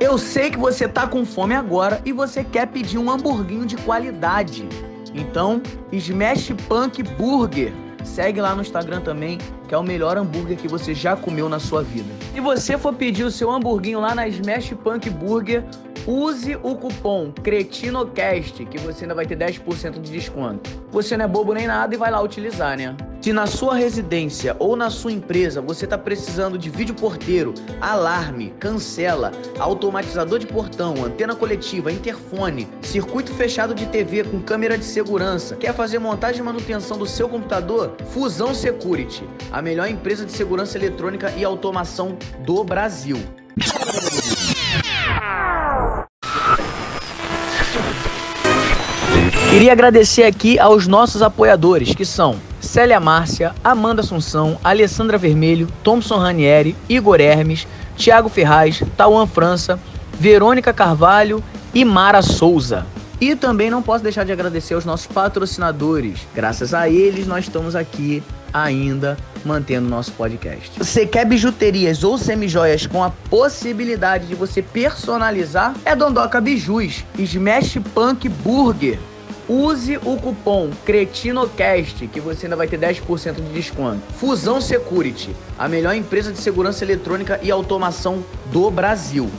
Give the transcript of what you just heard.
Eu sei que você tá com fome agora e você quer pedir um hamburguinho de qualidade. Então, Smash Punk Burger. Segue lá no Instagram também, que é o melhor hambúrguer que você já comeu na sua vida. Se você for pedir o seu hamburguinho lá na Smash Punk Burger, use o cupom CRETINOCAST, que você ainda vai ter 10% de desconto. Você não é bobo nem nada e vai lá utilizar, né? Se na sua residência ou na sua empresa você está precisando de vídeo porteiro, alarme, cancela, automatizador de portão, antena coletiva, interfone, circuito fechado de TV com câmera de segurança, quer fazer montagem e manutenção do seu computador? Fusão Security, a melhor empresa de segurança eletrônica e automação do Brasil. Queria agradecer aqui aos nossos apoiadores, que são Célia Márcia, Amanda Assunção, Alessandra Vermelho, Thompson Ranieri, Igor Hermes, Thiago Ferraz, Tauan França, Verônica Carvalho e Mara Souza. E também não posso deixar de agradecer aos nossos patrocinadores. Graças a eles, nós estamos aqui ainda mantendo nosso podcast. Você quer bijuterias ou semijoias com a possibilidade de você personalizar? É Dondoca Bijus, Smash Punk Burger. Use o cupom CRETINOCAST que você ainda vai ter 10% de desconto. Fusão Security, a melhor empresa de segurança eletrônica e automação do Brasil.